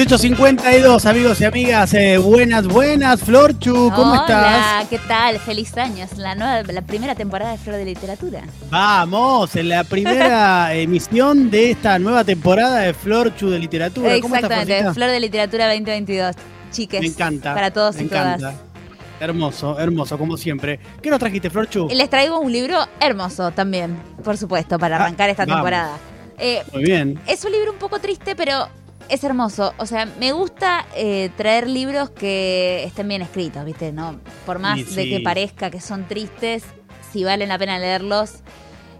1852, amigos y amigas. Eh, buenas, buenas. Florchu, ¿cómo Hola, estás? ¿qué tal? Feliz años. La nueva, la primera temporada de Flor de Literatura. Vamos, en la primera emisión de esta nueva temporada de Florchu de literatura. ¿Cómo estás, Exactamente? Flor de Literatura 2022. Chiques. Me encanta. Para todos me y todas. encanta. Hermoso, hermoso, como siempre. ¿Qué nos trajiste, Florchu? Les traigo un libro hermoso también, por supuesto, para Ah, arrancar esta vamos. temporada. Eh, Muy bien. es un libro un poco triste, pero es hermoso. O sea, me gusta eh, traer libros que estén bien escritos, ¿viste? ¿No? Por más de que parezca que son tristes, si valen la pena leerlos,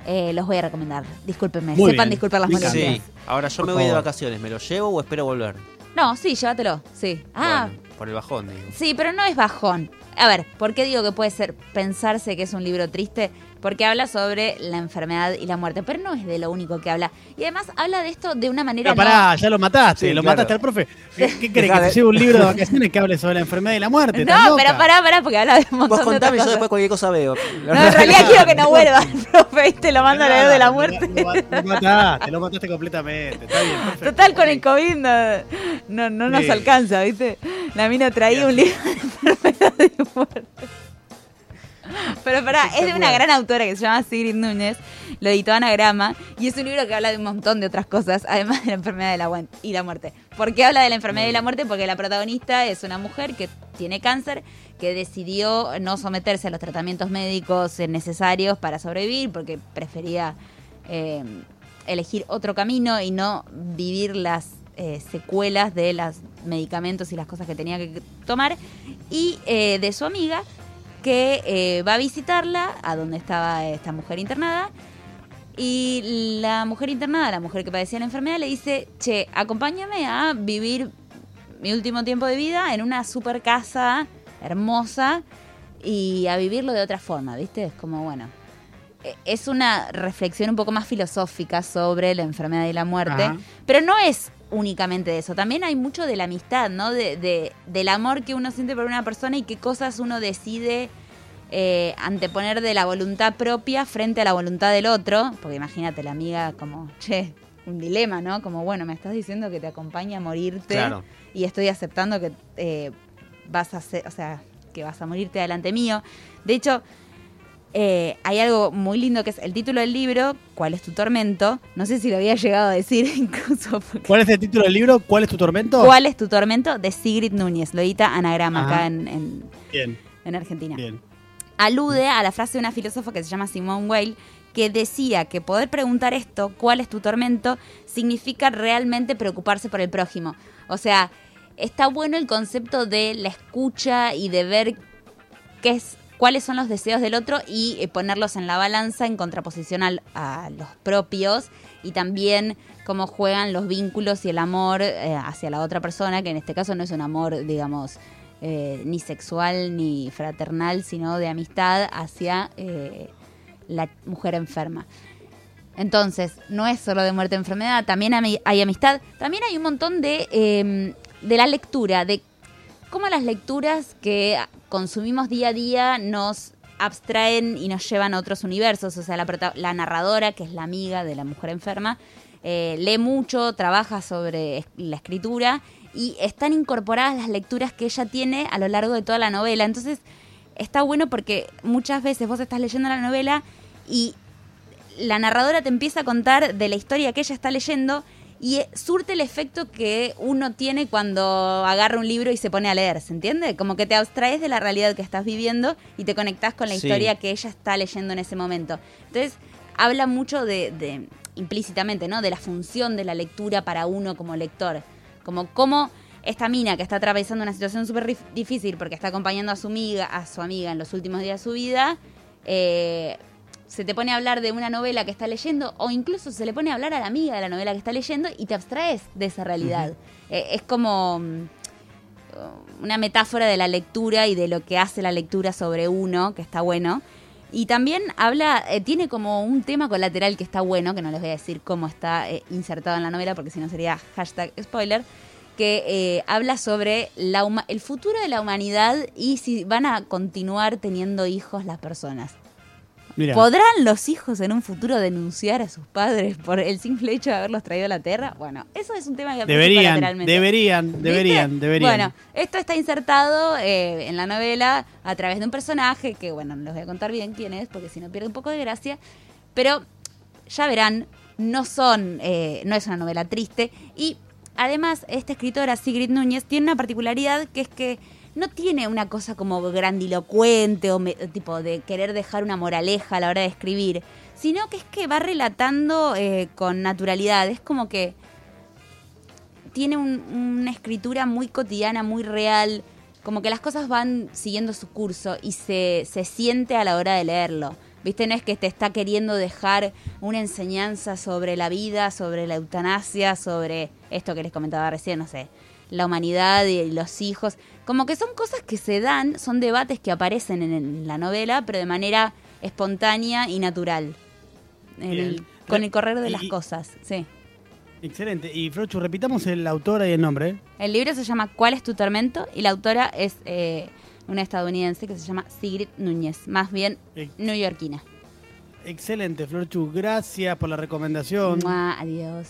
eh, los voy a recomendar. Discúlpenme, Muy sepan bien. disculpar las molestias. Sí. Ahora yo Por me voy de vacaciones. ¿Me lo llevo o espero volver? No, sí, llévatelo, sí. Ah, Bueno, por el bajón, digo. sí, pero no es bajón. A ver, ¿por qué digo que puede ser pensarse que es un libro triste? Porque habla sobre la enfermedad y la muerte, pero no es de lo único que habla. Y además habla de esto de una manera Pero pará, ya lo mataste, Sí, lo claro. mataste al profe. ¿Qué, qué crees? ¿Que te de- lleve un libro de vacaciones que hable sobre la enfermedad y la muerte? no. ¿Estás No, pero pará, pará, porque habla de un montón Vos de contame, otras yo después cualquier cosa veo. No, en realidad quiero que no vuelva el profe y te lo mando a leer de la Lo- muerte. Lo, lo mataste, lo mataste completamente. Está bien, perfecto. Total, con el COVID no, no, no nos Sí. alcanza, ¿viste? La mina traía un libro de enfermedad y muerte. Pero pará, es de una gran autora que se llama Sigrid Núñez, lo editó Anagrama, y es un libro que habla de un montón de otras cosas, además de la enfermedad de la y la muerte. ¿Por qué habla de la enfermedad y la muerte? Porque la protagonista es una mujer que tiene cáncer, que decidió no someterse a los tratamientos médicos necesarios para sobrevivir, porque prefería eh, elegir otro camino y no vivir las eh, secuelas de los medicamentos y las cosas que tenía que tomar, y eh, de su amiga que eh, va a visitarla a donde estaba esta mujer internada. Y la mujer internada, la mujer que padecía la enfermedad, le dice, che, acompáñame a vivir mi último tiempo de vida en una super casa hermosa y a vivirlo de otra forma, ¿viste? Es como, bueno, eh, es una reflexión un poco más filosófica sobre la enfermedad y la muerte, Ajá. pero no es únicamente de eso, también hay mucho de la amistad, ¿no? De, de- del amor que uno siente por una persona y qué cosas uno decide eh, anteponer de la voluntad propia frente a la voluntad del otro, porque imagínate la amiga como, che, un dilema, ¿no? Como, bueno, me estás diciendo que te acompaña a morirte Claro. y estoy aceptando que eh, vas a ser, o sea, que vas a morirte delante mío. De hecho, eh, hay algo muy lindo que es el título del libro, ¿Cuál es tu tormento? No sé si lo había llegado a decir incluso. porque- ¿Cuál es el título del libro? ¿Cuál es tu tormento? ¿Cuál es tu tormento? De Sigrid Núñez, lo edita Anagrama Ajá. acá en, en- Bien, en Argentina. bien. Alude a la frase de una filósofa que se llama Simone Weil, que decía que poder preguntar esto, ¿cuál es tu tormento? significa realmente preocuparse por el prójimo. O sea, está bueno el concepto de la escucha y de ver qué es, cuáles son los deseos del otro y eh, ponerlos en la balanza en contraposición a los propios y también cómo juegan los vínculos y el amor eh, hacia la otra persona, que en este caso no es un amor, digamos, eh, ni sexual ni fraternal, sino de amistad hacia la mujer enferma. Entonces, no es solo de muerte enfermedad, también hay, amistad, también hay un montón de, eh, de la lectura, de cómo las lecturas que consumimos día a día nos abstraen y nos llevan a otros universos. O sea, la, narradora, que es la amiga de la mujer enferma, eh, lee mucho, trabaja sobre la escritura y están incorporadas las lecturas que ella tiene a lo largo de toda la novela. Entonces, está bueno porque muchas veces vos estás leyendo la novela y la narradora te empieza a contar de la historia que ella está leyendo y eh, surte el efecto que uno tiene cuando agarra un libro y se pone a leer, ¿se entiende? Como que te abstraes de la realidad que estás viviendo y te conectás con la Sí. historia que ella está leyendo en ese momento. Entonces, habla mucho de, de- implícitamente, ¿no? De la función de la lectura para uno como lector. Como cómo esta mina que está atravesando una situación súper difícil porque está acompañando a su amiga, a su amiga en los últimos días de su vida, eh, se te pone a hablar de una novela que está leyendo o incluso se le pone a hablar a la amiga de la novela que está leyendo y te abstraes de esa realidad. Eh, es como mm, una metáfora de la lectura y de lo que hace la lectura sobre uno, que está bueno. Y también habla, eh, tiene como un tema colateral que está bueno, que no les voy a decir cómo está eh, insertado en la novela, porque si no sería hashtag spoiler, que habla sobre la el futuro de la humanidad y si van a continuar teniendo hijos las personas. Mirá. ¿Podrán los hijos en un futuro denunciar a sus padres por el simple hecho de haberlos traído a la Tierra? Bueno, eso es un tema que Deberían, deberían, ¿Viste? deberían, deberían. Bueno, esto está insertado eh, en la novela a través de un personaje que, bueno, no les voy a contar bien quién es, porque si no pierde un poco de gracia. Pero ya verán, no son, eh, no es una novela triste. Y además, esta escritora, Sigrid Núñez, tiene una particularidad que es que no tiene una cosa como grandilocuente o me- tipo de querer dejar una moraleja a la hora de escribir, sino que es que va relatando eh, con naturalidad. Es como que tiene un- una escritura muy cotidiana, muy real, como que las cosas van siguiendo su curso y se, se siente a la hora de leerlo. ¿Viste? No es que te está queriendo dejar una enseñanza sobre la vida, sobre la eutanasia, sobre esto que les comentaba recién, no sé, la humanidad y los hijos. Como que son cosas que se dan, son debates que aparecen en, la novela, pero de manera espontánea y natural. El- con el correr de las cosas, sí. Excelente. Y Frochu, repitamos el autor y el nombre. El libro se llama ¿Cuál es tu tormento? Y la autora es eh, una estadounidense que se llama Sigrid Núñez, más bien Ex- neoyorquina. Excelente, Florchu. Gracias por la recomendación. Mua, adiós.